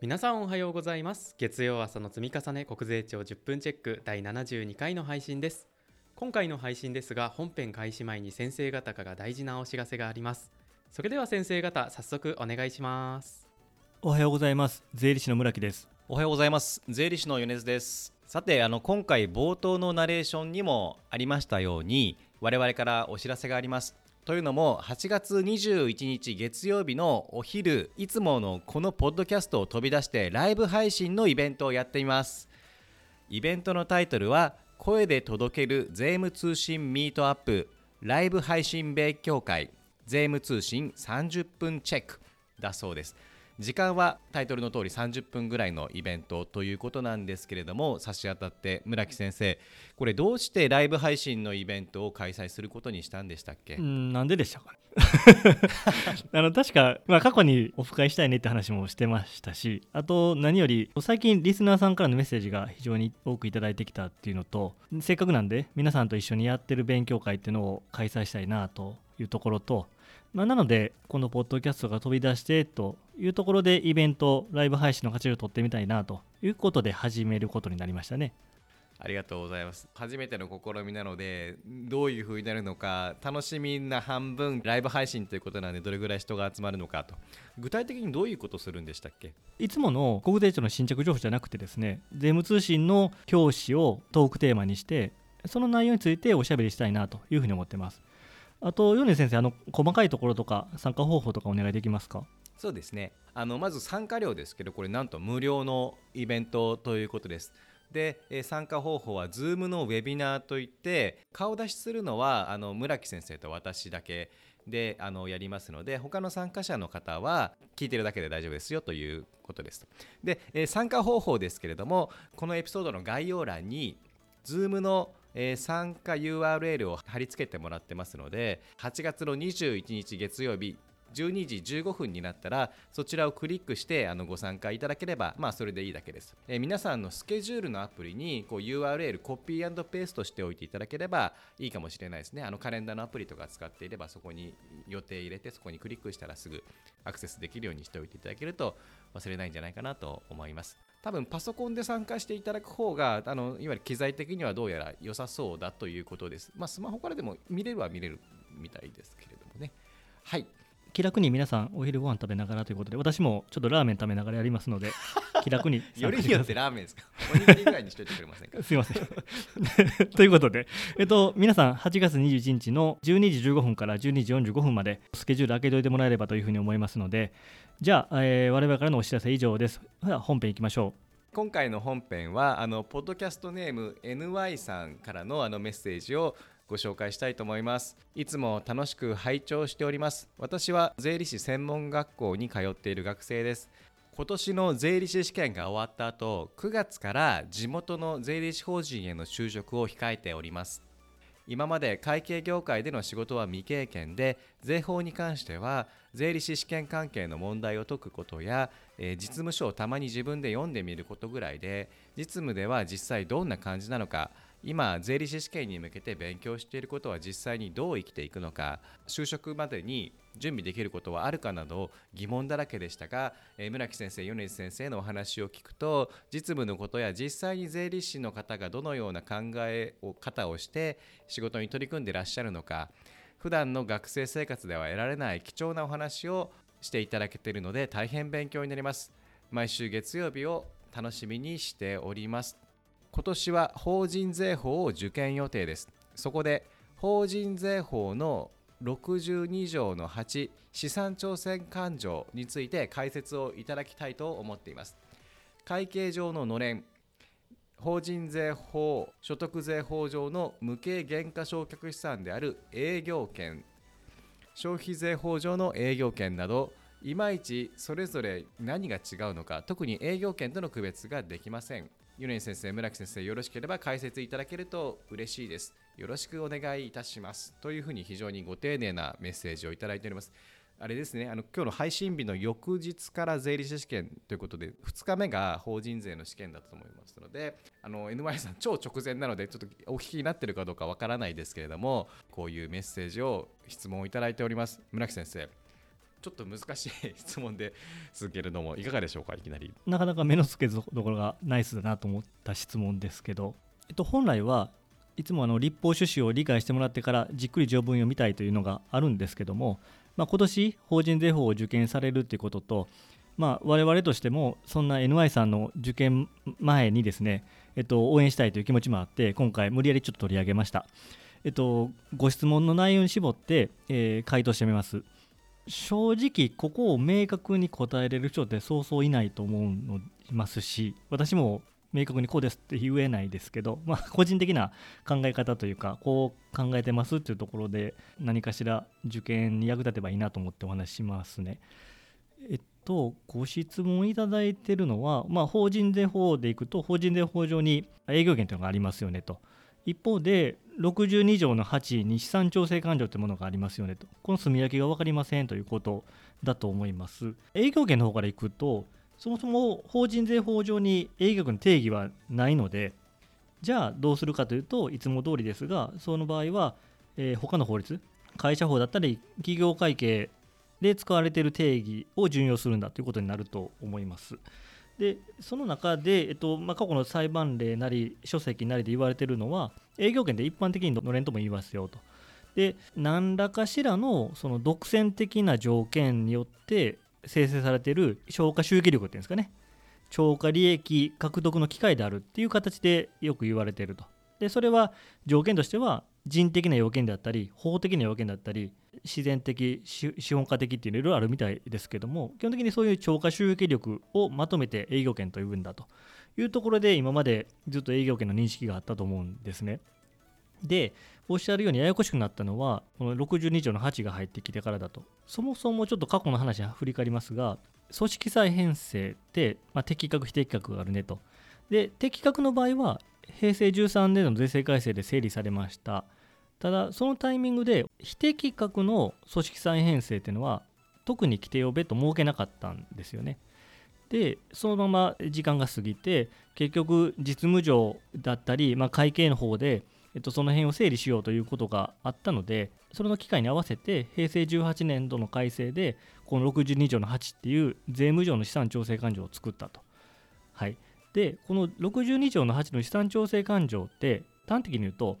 皆さんおはようございます。月曜朝の積み重ね国税庁10分チェック第72回の配信です。今回の配信ですが本編開始前に先生方から大事なお知らせがあります。それでは先生方早速お願いします。おはようございます。税理士の村木です。おはようございます。税理士の米津です。さてあの今回冒頭のナレーションにもありましたように我々からお知らせがありますというのも8月21日月曜日のお昼いつものこのポッドキャストを飛び出してライブ配信のイベントをやっています。イベントのタイトルは声で届ける税務通信ミートアップライブ配信勉強会税務通信30分チェックだそうです。時間はタイトルの通り30分ぐらいのイベントということなんですけれども差し当たって村木先生これどうしてライブ配信のイベントを開催することにしたんでしたっけ？うんなんででしたかね。あの確か、まあ、過去にオフ会したいねって話もしてましたしあと何より最近リスナーさんからのメッセージが非常に多くいいてきたっていうのとせっかくなんで皆さんと一緒にやってる勉強会っていうのを開催したいなというところとまあ、なので、このポッドキャストが飛び出してというところでイベント、ライブ配信の形を取ってみたいなということで始めることになりましたね。ありがとうございます。初めての試みなので、どういう風になるのか、楽しみな半分、ライブ配信ということなんで、どれぐらい人が集まるのかと。具体的にどういうことするんでしたっけ？いつもの国税庁の新着情報じゃなくてですね、税務通信の教師をトークテーマにして、その内容についておしゃべりしたいなというふうに思ってます。あと米先生あの細かいところとか参加方法とかお願いできますか？そうですね。あのまず参加料ですけどこれなんと無料のイベントということです。で、参加方法は Zoom のウェビナーといって顔出しするのはあの村木先生と私だけであのやりますので他の参加者の方は聞いてるだけで大丈夫ですよということです。で、参加方法ですけれどもこのエピソードの概要欄に Zoom のえー、参加 URL を貼り付けてもらってますので8月の21日月曜日12時15分になったらそちらをクリックしてあのご参加いただければまあそれでいいだけです、えー、皆さんのスケジュールのアプリにこう URL コピーペーストしておいていただければいいかもしれないですねあのカレンダーのアプリとか使っていればそこに予定入れてそこにクリックしたらすぐアクセスできるようにしておいていただけると忘れないんじゃないかなと思います多分パソコンで参加していただく方があのいわゆる機材的にはどうやら良さそうだということです。まあ、スマホからでも見れるは見れるみたいですけれどもね。はい。気楽に皆さんお昼ご飯食べながらということで私もちょっとラーメン食べながらやりますので 気楽によりによってラーメンですか？おにぎりぐらいにしといてくれませんかすいませんということで、えっと、皆さん8月21日の12時15分から12時45分までスケジュール開けといてもらえればというふうに思いますのでじゃあ、えー、我々からのお知らせ以上です。では本編いきましょう。今回の本編はあのポッドキャストネーム NY さんからのあのメッセージをご紹介したいと思います。いつも楽しく拝聴しております。私は税理士専門学校に通っている学生です。今年の税理士試験が終わった後9月から地元の税理士法人への就職を控えております。今まで会計業界での仕事は未経験で税法に関しては税理士試験関係の問題を解くことや、えー、実務書をたまに自分で読んでみることぐらいで実務では実際どんな感じなのか今税理士試験に向けて勉強していることは実際にどう生きていくのか就職までに準備できることはあるかなど疑問だらけでしたが、え、村木先生米津先生のお話を聞くと実務のことや実際に税理士の方がどのような考えを方をして仕事に取り組んでいらっしゃるのか普段の学生生活では得られない貴重なお話をしていただけているので大変勉強になります。毎週月曜日を楽しみにしております。今年は法人税法を受験予定です。そこで法人税法の62条の8資産挑戦勘定について解説をいただきたいと思っています。会計上ののれん法人税法所得税法上の無形減価償却資産である営業権消費税法上の営業権などいまいちそれぞれ何が違うのか特に営業権との区別ができません。米先生村木先生よろしければ解説いただけると嬉しいです。よろしくお願いいたします。というふうに非常にご丁寧なメッセージをいただいております。あれですねあの今日の配信日の翌日から税理士試験ということで2日目が法人税の試験だったと思いますので NY さん超直前なのでちょっとお聞きになってるかどうかわからないですけれどもこういうメッセージを質問をいただいております。村木先生ちょっと難しい質問ですけれどもいかがでしょうかいきなりなかなか目の付けどころがナイスだなと思った質問ですけど、えっと、本来はいつもあの立法趣旨を理解してもらってからじっくり条文を読みたいというのがあるんですけども、まあ、今年法人税法を受験されるということと、まあ、我々としてもそんな NY さんの受験前にですね、えっと、応援したいという気持ちもあって今回無理やりちょっと取り上げました。えっと、ご質問の内容に絞って、えー、回答してみます。正直、ここを明確に答えれる人ってそうそういないと思いますし、私も明確にこうですって言えないですけど、まあ、個人的な考え方というかこう考えてますっていうところで何かしら受験に役立てばいいなと思ってお話しますね。えっとご質問いただいてるのは、まあ、法人税法でいくと法人税法上に営業権というのがありますよねと。一方で62条の8に資産調整勘定というものがありますよねとこの住み分けが分かりませんということだと思います営業権の方からいくとそもそも法人税法上に営業権の定義はないので、じゃあどうするかというといつも通りですが、その場合は、えー、他の法律、会社法だったり企業会計で使われている定義を準用するんだということになると思います。でその中で、えっとまあ、過去の裁判例なり書籍なりで言われてるのは営業権で一般的に乗れんとも言いますよと。で何らかしらのその独占的な条件によって生成されている消化収益力っていうんですかね超過利益獲得の機会であるっていう形でよく言われているとでそれは条件としては人的な要件であったり法的な要件だったり自然的資本家的っていうのいろいろあるみたいですけども基本的にそういう超過収益力をまとめて営業権と呼ぶんだというところで今までずっと営業権の認識があったと思うんですね。でおっしゃるようにややこしくなったのはこの62条の8が入ってきてからだとそもそもちょっと過去の話振り返りますが組織再編成って、まあ、適格非適格があるねと。で適格の場合は平成13年の税制改正で整理されました。ただそのタイミングで非適格の組織再編成っていうのは特に規定を別途設けなかったんですよね。でそのまま時間が過ぎて結局実務上だったり、まあ、会計の方でえっと、その辺を整理しようということがあったのでそれの機会に合わせて平成18年度の改正でこの62条の8っていう税務上の資産調整勘定を作ったと。はい、でこの62条の8の資産調整勘定って端的に言うと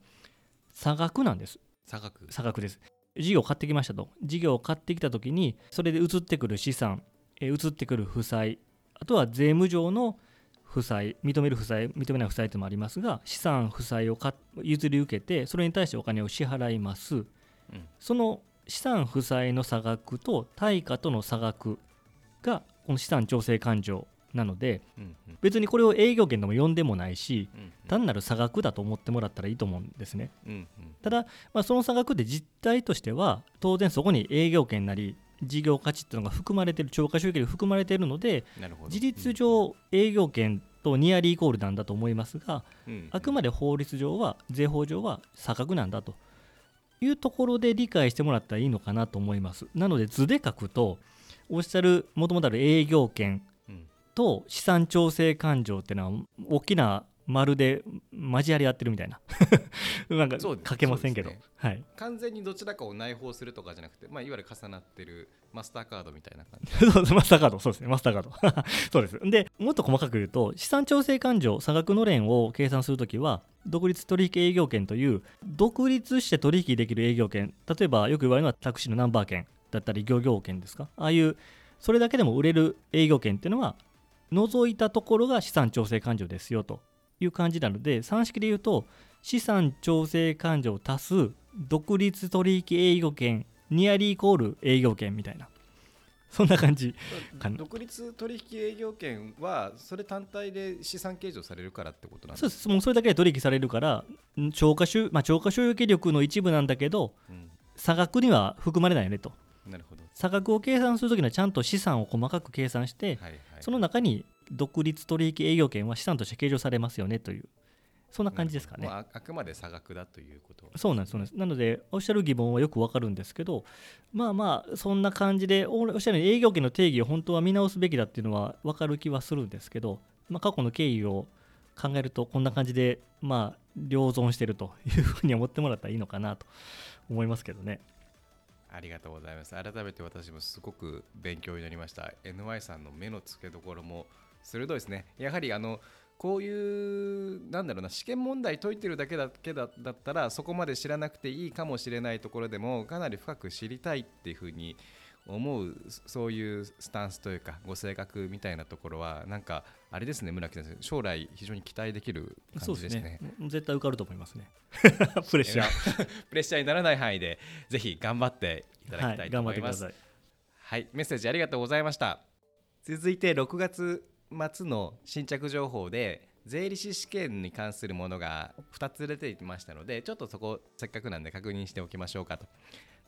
差額なんです。差額差額です。事業を買ってきましたと。事業を買ってきた時にそれで移ってくる資産、え移ってくる負債あとは税務上の負債認める負債認めない負債ともありますが資産負債を譲り受けてそれに対してお金を支払います、うん、その資産負債の差額と対価との差額がこの資産調整勘定なので、別にこれを営業権でも呼んでもないし、単なる差額だと思ってもらったらいいと思うんですね、ただ、まあ、その差額で実態としては当然そこに営業権なり事業価値っていうのが含まれている超過収益が含まれているので事実上営業権とニアリーイコールなんだと思いますが、うん、あくまで法律上は税法上は差額なんだと。いうところで理解してもらったらいいのかなと思います。なので図で書くとおっしゃるもともとある営業権と資産調整勘定っていうのは大きなまるで交わり合ってるみたいな。なんか書けませんけど、ね、はい、完全にどちらかを内包するとかじゃなくて、まあ、いわゆる重なってるマスターカードみたいな感じ。そうです。マスターカード。そうですね。マスターカード。そうです。でもっと細かく言うと資産調整勘定差額の連を計算するときは独立取引営業権という独立して取引できる営業権。例えばよく言われるのはタクシーのナンバー権だったり漁業権ですか？ああいうそれだけでも売れる営業権っていうのは除いたところが資産調整勘定ですよという感じなので算式で言うと資産調整勘定足す独立取引営業権ニアリーイコール営業権みたいな。そんな感じ独立取引営業権はそれ単体で資産計上されるからってことなんですか？そうです。もうそれだけで取引されるから超過収,、まあ、超過収益力の一部なんだけど、うん、差額には含まれないよねと。なるほど。差額を計算するときにはちゃんと資産を細かく計算して、はいはい、その中に独立取引営業権は資産として計上されますよねというそんな感じですかね。ああくまで差額だということそうなんですそうなんですなのでおっしゃる疑問はよくわかるんですけどまあまあそんな感じでおっしゃる営業権の定義を本当は見直すべきだっていうのは分かる気はするんですけど、まあ、過去の経緯を考えるとこんな感じでまあ両存してるというふうに思ってもらったらいいのかなと思いますけどね。ありがとうございます。改めて私もすごく勉強になりました。NY さんの目の付けどころも鋭いですね。やはりあのこういうなんだろうな試験問題解いてるだけだけだだったらそこまで知らなくていいかもしれないところでもかなり深く知りたいっていうふうに思うそういうスタンスというかご性格みたいなところはなんかあれですね村木先生将来非常に期待できる感じですね。絶対受かると思いますね。プレッシャー。プレッシャーにならない範囲でぜひ頑張っていただきたいと思います、はい、はい、メッセージありがとうございました。続いて6月末の新着情報で税理士試験に関するものが2つ出てきましたのでちょっとそこせっかくなんで確認しておきましょうかと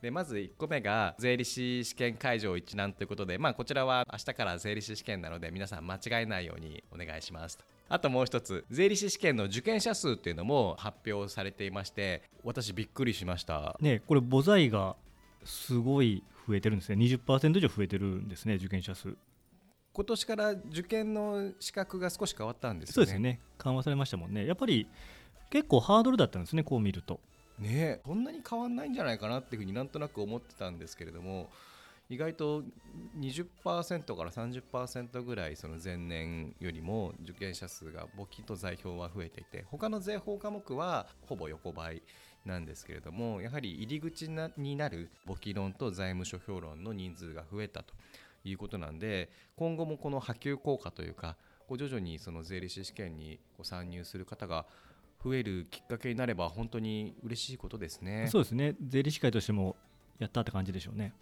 でまず1個目が税理士試験会場一覧ということで、まあ、こちらは明日から税理士試験なので皆さん間違えないようにお願いしますと。あともう一つ税理士試験の受験者数っていうのも発表されていまして私びっくりしました。ねこれ母材がすごい増えてるんですね。20%以上増えてるんですね受験者数。今年から受験の資格が少し変わったんですよね。そうですね。緩和されましたもんね。やっぱり結構ハードルだったんですねこう見るとねそんなに変わんないんじゃないかなっていうふうになんとなく思ってたんですけれども意外と20%から30%ぐらいその前年よりも受験者数が簿記と財票は増えていて他の税法科目はほぼ横ばいなんですけれどもやはり入り口になる簿記論と財務諸表論の人数が増えたと。いうことなんで今後もこの波及効果というか徐々にその税理士試験に参入する方が増えるきっかけになれば本当に嬉しいことですね。そうですね。税理士会としてもやったって感じでしょうね。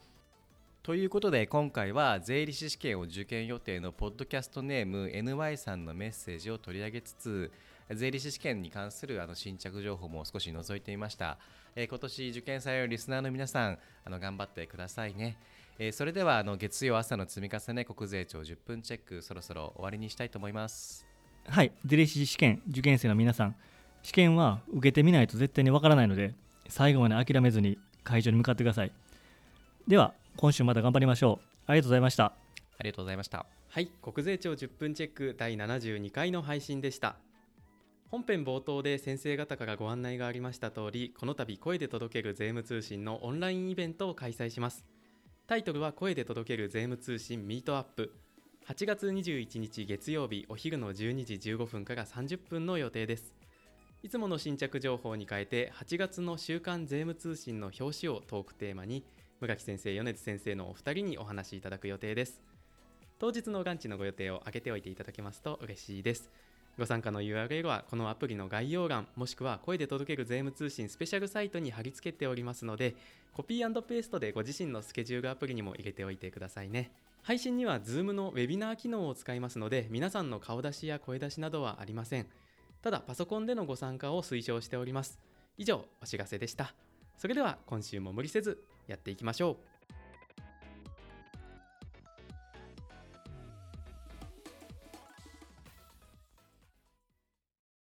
ということで今回は税理士試験を受験予定のポッドキャストネーム NY さんのメッセージを取り上げつつ税理士試験に関するあの新着情報も少し覗いてみました、えー、今年受験採用リスナーの皆さんあの頑張ってくださいね、えー、それではあの月曜朝の積み重ね国税庁10分チェックそろそろ終わりにしたいと思います。はい。税理士試験受験生の皆さん試験は受けてみないと絶対にわからないので最後まで諦めずに会場に向かってください。では今週また頑張りましょう。ありがとうございました。ありがとうございました。はい国税庁10分チェック第72回の配信でした。本編冒頭で先生方からご案内がありました通りこの度声で届ける税務通信のオンラインイベントを開催します。タイトルは声で届ける税務通信ミートアップ。8月21日月曜日お昼の12時15分から30分の予定です。いつもの新着情報に変えて8月の週刊税務通信の表紙をトークテーマに村木先生米津先生のお二人にお話しいただく予定です。当日の元地のご予定を挙げておいていただけますと嬉しいです。ご参加の URL はこのアプリの概要欄もしくは声で届ける税務通信スペシャルサイトに貼り付けておりますのでコピーペーストでご自身のスケジュールアプリにも入れておいてくださいね。配信には Zoom のウェビナー機能を使いますので皆さんの顔出しや声出しなどはありません。ただパソコンでのご参加を推奨しております。以上お知らせでした。それでは今週も無理せずやっていきましょう。